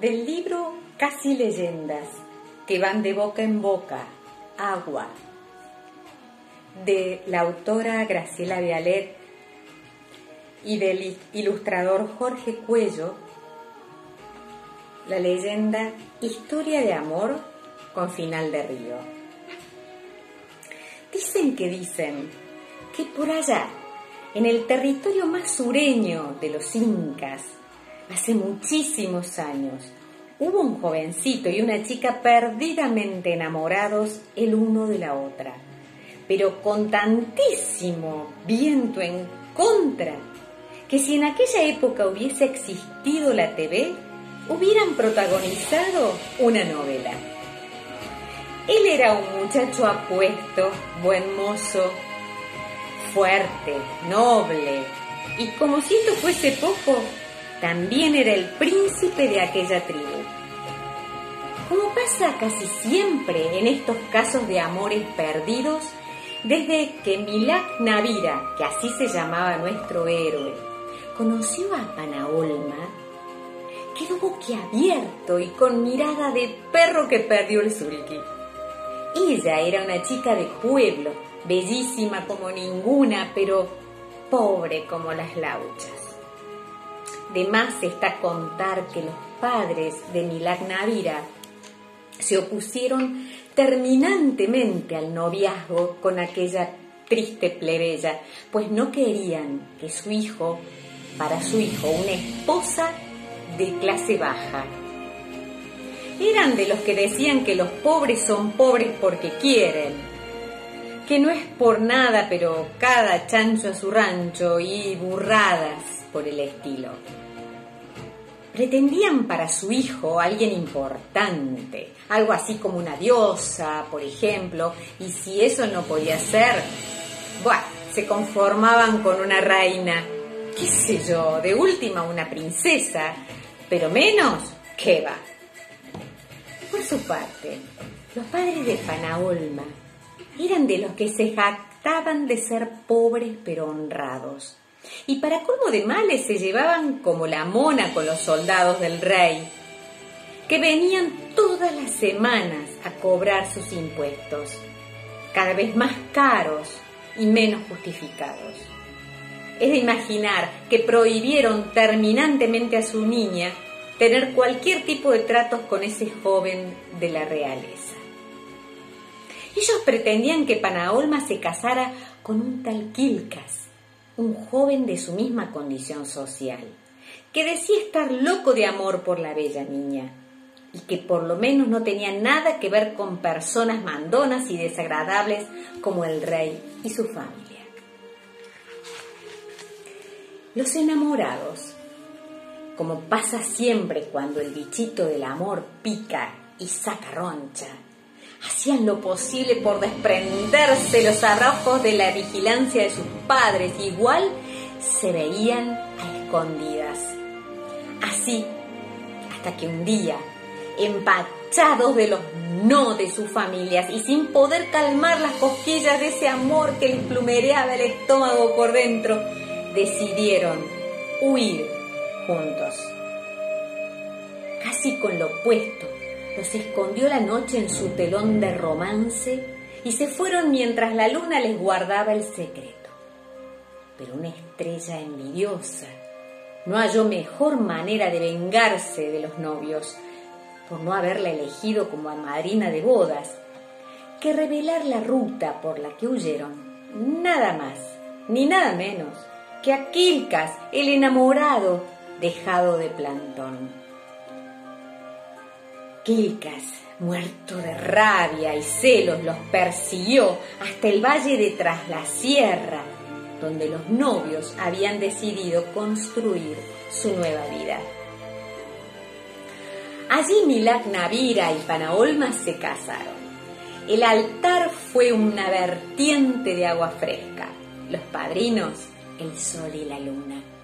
Del libro Casi leyendas, que van de boca en boca, agua, de la autora Graciela Vialet y del ilustrador Jorge Cuello, la leyenda Historia de amor con final de río. Dicen que dicen que por allá, en el territorio más sureño de los incas, hace muchísimos años, hubo un jovencito y una chica perdidamente enamorados el uno de la otra, pero con tantísimo viento en contra, que si en aquella época hubiese existido la TV, hubieran protagonizado una novela. Él era un muchacho apuesto, buen mozo, fuerte, noble, y como si esto fuese poco, también era el príncipe de aquella tribu. Como pasa casi siempre en estos casos de amores perdidos, desde que Milak Navira, que así se llamaba nuestro héroe, conoció a Panaolma, quedó boquiabierto y con mirada de perro que perdió el suriki. Ella era una chica de pueblo, bellísima como ninguna, pero pobre como las lauchas. De más está contar que los padres de Milak Navira se opusieron terminantemente al noviazgo con aquella triste plebeya, pues no querían que su hijo, para su hijo, una esposa de clase baja. Eran de los que decían que los pobres son pobres porque quieren, que no es por nada, pero cada chancho a su rancho y burradas por el estilo. Pretendían para su hijo alguien importante, algo así como una diosa, por ejemplo, y si eso no podía ser, bueno, se conformaban con una reina, qué sé yo, de última una princesa, pero menos, ¿qué va? Por su parte, los padres de Panaolma eran de los que se jactaban de ser pobres pero honrados y para colmo de males se llevaban como la mona con los soldados del rey, que venían todas las semanas a cobrar sus impuestos, cada vez más caros y menos justificados. Es de imaginar que prohibieron terminantemente a su niña tener cualquier tipo de tratos con ese joven de la realeza. Ellos pretendían que Panaolma se casara con un tal Quilcas, un joven de su misma condición social, que decía estar loco de amor por la bella niña y que por lo menos no tenía nada que ver con personas mandonas y desagradables como el rey y su familia. Los enamorados, como pasa siempre cuando el bichito del amor pica y saca roncha, hacían lo posible por desprenderse los arrojos de la vigilancia de sus padres, igual se veían a escondidas. Así, hasta que un día, empachados de los no de sus familias y sin poder calmar las cosquillas de ese amor que les plumereaba el estómago por dentro, decidieron huir juntos. Casi con lo opuesto los escondió la noche en su telón de romance y se fueron mientras la luna les guardaba el secreto. Pero una estrella envidiosa no halló mejor manera de vengarse de los novios por no haberla elegido como madrina de bodas que revelar la ruta por la que huyeron, nada más ni nada menos que a Quilcas, el enamorado dejado de plantón. Quilcas, muerto de rabia y celos, los persiguió hasta el valle de Tras la Sierra, donde los novios habían decidido construir su nueva vida. Allí Milak Navira y Panaolma se casaron. El altar fue una vertiente de agua fresca, los padrinos el sol y la luna.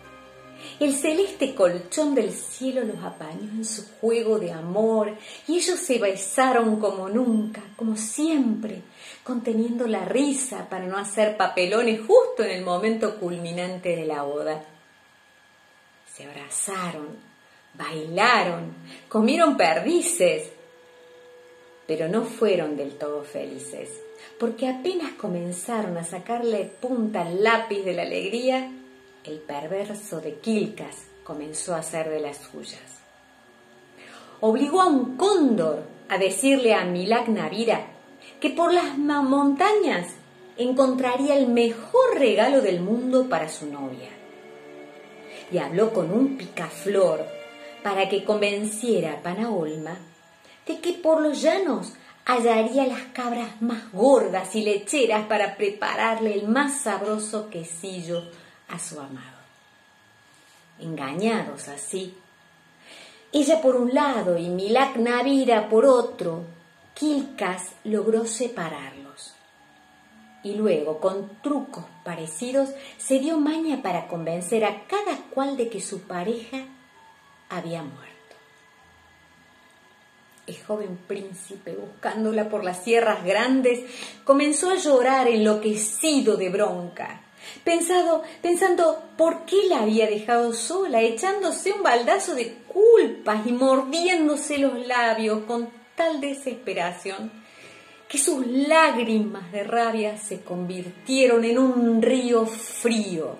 El celeste colchón del cielo los apañó en su juego de amor y ellos se besaron como nunca, como siempre, conteniendo la risa para no hacer papelones justo en el momento culminante de la boda. Se abrazaron bailaron, comieron perdices, pero no fueron del todo felices, porque apenas comenzaron a sacarle punta al lápiz de la alegría, el perverso de Quilcas comenzó a hacer de las suyas. Obligó a un cóndor a decirle a Milak Navira que por las montañas encontraría el mejor regalo del mundo para su novia. Y habló con un picaflor para que convenciera a Panaolma de que por los llanos hallaría las cabras más gordas y lecheras para prepararle el más sabroso quesillo a su amado. Engañados así, ella por un lado y Milak Navira por otro, Kilkas logró separarlos. Y luego, con trucos parecidos, se dio maña para convencer a cada cual de que su pareja había muerto. El joven príncipe, buscándola por las sierras grandes, comenzó a llorar enloquecido de bronca, pensado, pensando por qué la había dejado sola, echándose un baldazo de culpas y mordiéndose los labios con tal desesperación que sus lágrimas de rabia se convirtieron en un río frío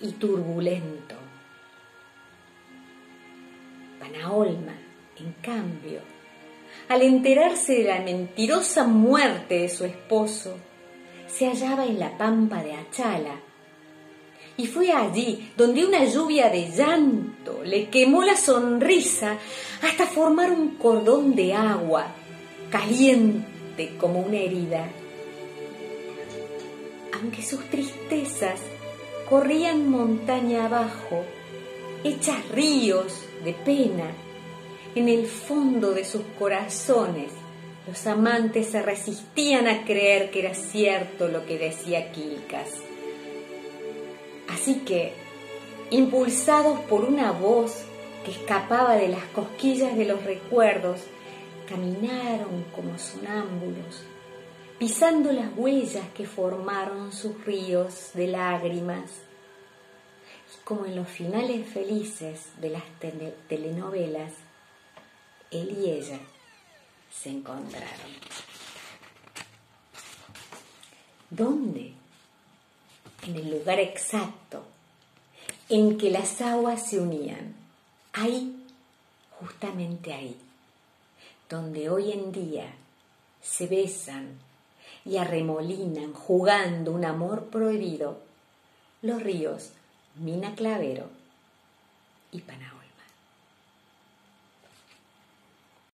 y turbulento. Panaolma, en cambio, al enterarse de la mentirosa muerte de su esposo, se hallaba en la pampa de Achala. Y fue allí donde una lluvia de llanto le quemó la sonrisa hasta formar un cordón de agua, caliente como una herida. Aunque sus tristezas corrían montaña abajo, hechas ríos de pena. En el fondo de sus corazones, los amantes se resistían a creer que era cierto lo que decía Quilcas. Así que, impulsados por una voz que escapaba de las cosquillas de los recuerdos, caminaron como sonámbulos, pisando las huellas que formaron sus ríos de lágrimas como en los finales felices de las telenovelas, él y ella se encontraron. ¿Dónde? En el lugar exacto en que las aguas se unían. Ahí, justamente ahí, donde hoy en día se besan y arremolinan jugando un amor prohibido los ríos Mina Clavero y Panaol.